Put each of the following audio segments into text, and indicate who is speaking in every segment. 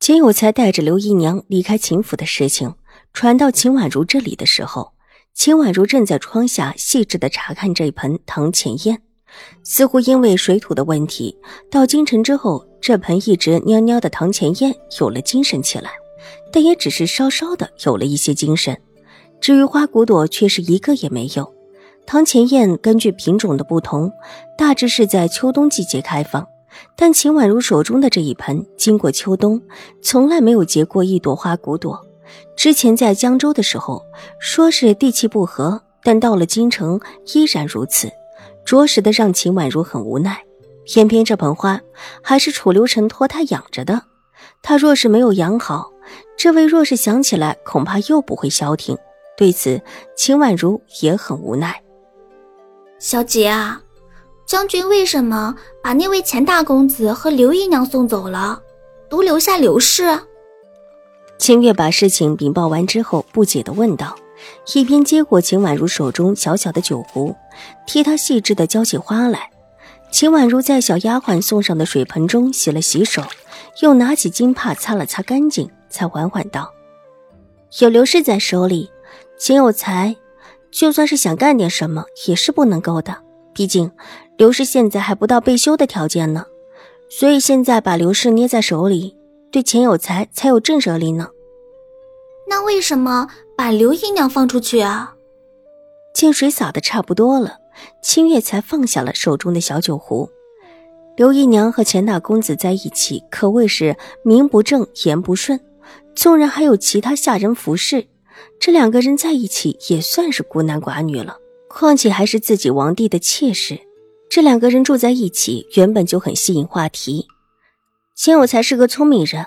Speaker 1: 秦有才带着刘姨娘离开秦府的事情传到秦婉如这里的时候，秦婉如正在窗下细致的查看这盆堂前燕，似乎因为水土的问题，到京城之后，这盆一直蔫蔫的堂前燕有了精神起来，但也只是稍稍的有了一些精神。至于花骨朵，却是一个也没有。堂前燕根据品种的不同，大致是在秋冬季节开放。但秦婉如手中的这一盆，经过秋冬，从来没有结过一朵花骨朵。之前在江州的时候，说是地气不和，但到了京城依然如此，着实的让秦婉如很无奈。偏偏这盆花还是楚留臣托他养着的，他若是没有养好，这位若是想起来，恐怕又不会消停。对此，秦婉如也很无奈。
Speaker 2: 小姐啊。将军为什么把那位钱大公子和刘姨娘送走了，独留下刘氏？
Speaker 1: 清月把事情禀报完之后，不解的问道，一边接过秦婉如手中小小的酒壶，替她细致的浇起花来。秦婉如在小丫鬟送上的水盆中洗了洗手，又拿起金帕擦了擦干净，才缓缓道：“有刘氏在手里，秦有才就算是想干点什么，也是不能够的。毕竟……”刘氏现在还不到被休的条件呢，所以现在把刘氏捏在手里，对钱有才才有震慑力呢。
Speaker 2: 那为什么把刘姨娘放出去啊？
Speaker 1: 见水洒的差不多了，清月才放下了手中的小酒壶。刘姨娘和钱大公子在一起，可谓是名不正言不顺，纵然还有其他下人服侍，这两个人在一起也算是孤男寡女了。况且还是自己王帝的妾室。这两个人住在一起，原本就很吸引话题。钱有才是个聪明人，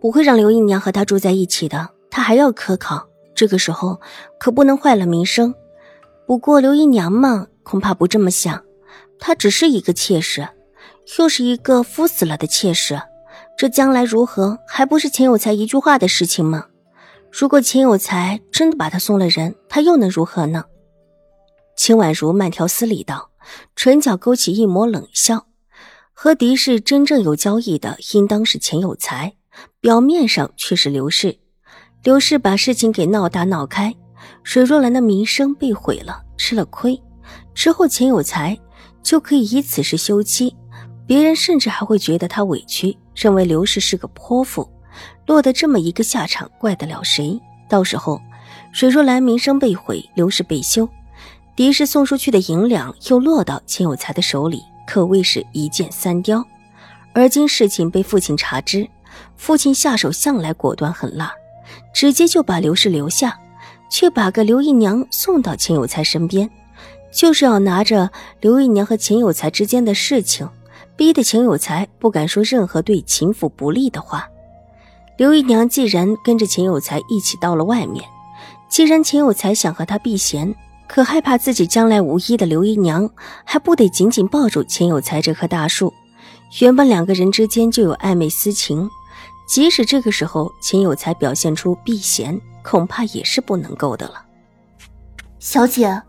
Speaker 1: 不会让刘姨娘和他住在一起的。他还要科考，这个时候可不能坏了名声。不过刘姨娘嘛，恐怕不这么想。她只是一个妾室，又是一个夫死了的妾室，这将来如何，还不是钱有才一句话的事情吗？如果钱有才真的把她送了人，她又能如何呢？秦婉如慢条斯理道。唇角勾起一抹冷笑，和狄氏真正有交易的，应当是钱有才，表面上却是刘氏。刘氏把事情给闹大闹开，水若兰的名声被毁了，吃了亏。之后钱有才就可以以此事休妻，别人甚至还会觉得他委屈，认为刘氏是个泼妇，落得这么一个下场，怪得了谁？到时候水若兰名声被毁，刘氏被休。狄氏送出去的银两又落到钱有才的手里，可谓是一箭三雕。而今事情被父亲查知，父亲下手向来果断狠辣，直接就把刘氏留下，却把个刘姨娘送到钱有才身边，就是要拿着刘姨娘和钱有才之间的事情，逼得钱有才不敢说任何对秦府不利的话。刘姨娘既然跟着钱有才一起到了外面，既然钱有才想和她避嫌。可害怕自己将来无依的刘姨娘，还不得紧紧抱住钱有才这棵大树？原本两个人之间就有暧昧私情，即使这个时候钱有才表现出避嫌，恐怕也是不能够的了。
Speaker 3: 小姐，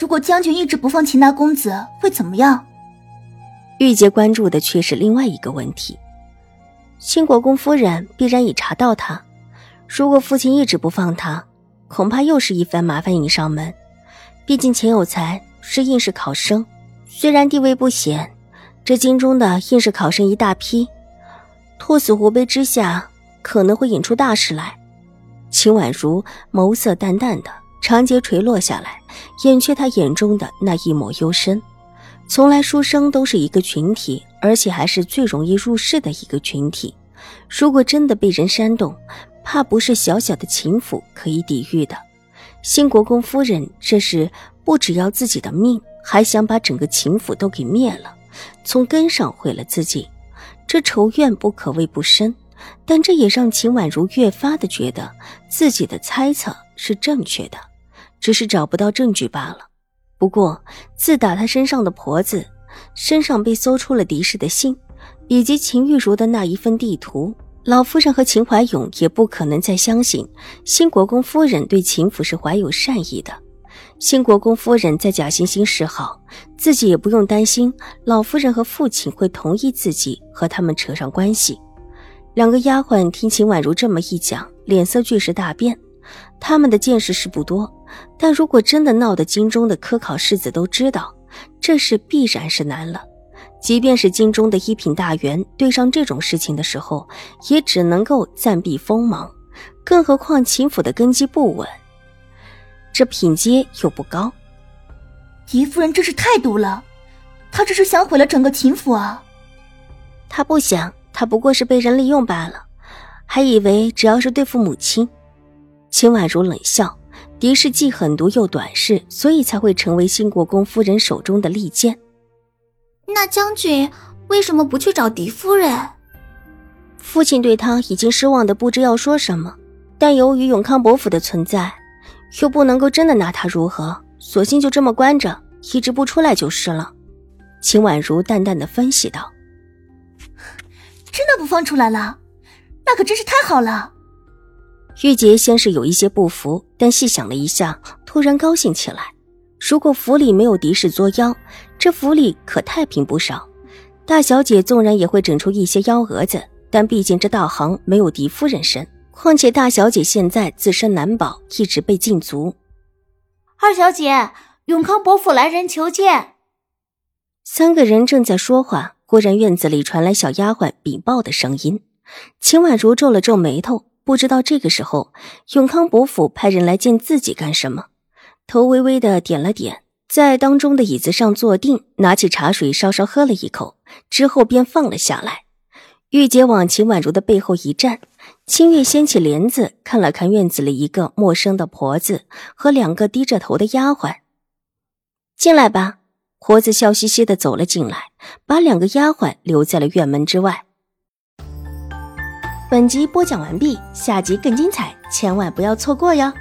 Speaker 3: 如果将军一直不放秦大公子，会怎么样？
Speaker 1: 玉洁关注的却是另外一个问题。新国公夫人必然已查到他，如果父亲一直不放他，恐怕又是一番麻烦引上门。毕竟钱有才是应试考生，虽然地位不显，这京中的应试考生一大批，兔死狐悲之下，可能会引出大事来。秦婉如眸色淡淡的，长睫垂落下来，掩却她眼中的那一抹幽深。从来书生都是一个群体，而且还是最容易入世的一个群体。如果真的被人煽动，怕不是小小的秦府可以抵御的。新国公夫人这是不只要自己的命，还想把整个秦府都给灭了，从根上毁了自己，这仇怨不可谓不深。但这也让秦婉如越发的觉得自己的猜测是正确的，只是找不到证据罢了。不过，自打她身上的婆子身上被搜出了狄氏的信，以及秦玉茹的那一份地图，老夫人和秦怀勇也不可能再相信新国公夫人对秦府是怀有善意的。新国公夫人在假惺惺示好，自己也不用担心老夫人和父亲会同意自己和他们扯上关系。两个丫鬟听秦婉如这么一讲，脸色俱是大变。他们的见识是不多，但如果真的闹得京中的科考世子都知道，这事必然是难了。即便是京中的一品大员，对上这种事情的时候，也只能够暂避锋芒。更何况秦府的根基不稳。这品阶又不高，
Speaker 3: 狄夫人真是太毒了，她这是想毁了整个秦府啊！
Speaker 1: 她不想，她不过是被人利用罢了，还以为只要是对付母亲。秦婉如冷笑：“狄氏既狠毒又短视，所以才会成为新国公夫人手中的利剑。”
Speaker 2: 那将军为什么不去找狄夫人？
Speaker 1: 父亲对他已经失望的不知要说什么，但由于永康伯府的存在。又不能够真的拿他如何，索性就这么关着，一直不出来就是了。秦婉如淡淡的分析道：“
Speaker 3: 真的不放出来了，那可真是太好了。”
Speaker 1: 玉洁先是有一些不服，但细想了一下，突然高兴起来。如果府里没有敌视作妖，这府里可太平不少。大小姐纵然也会整出一些幺蛾子，但毕竟这道行没有狄夫人深。况且大小姐现在自身难保，一直被禁足。
Speaker 4: 二小姐，永康伯府来人求见。
Speaker 1: 三个人正在说话，忽然院子里传来小丫鬟禀报的声音。秦婉如皱了皱眉头，不知道这个时候永康伯府派人来见自己干什么，头微微的点了点，在当中的椅子上坐定，拿起茶水稍稍喝了一口，之后便放了下来。玉洁往秦婉如的背后一站。清月掀起帘子，看了看院子里一个陌生的婆子和两个低着头的丫鬟。进来吧，婆子笑嘻嘻的走了进来，把两个丫鬟留在了院门之外。本集播讲完毕，下集更精彩，千万不要错过哟。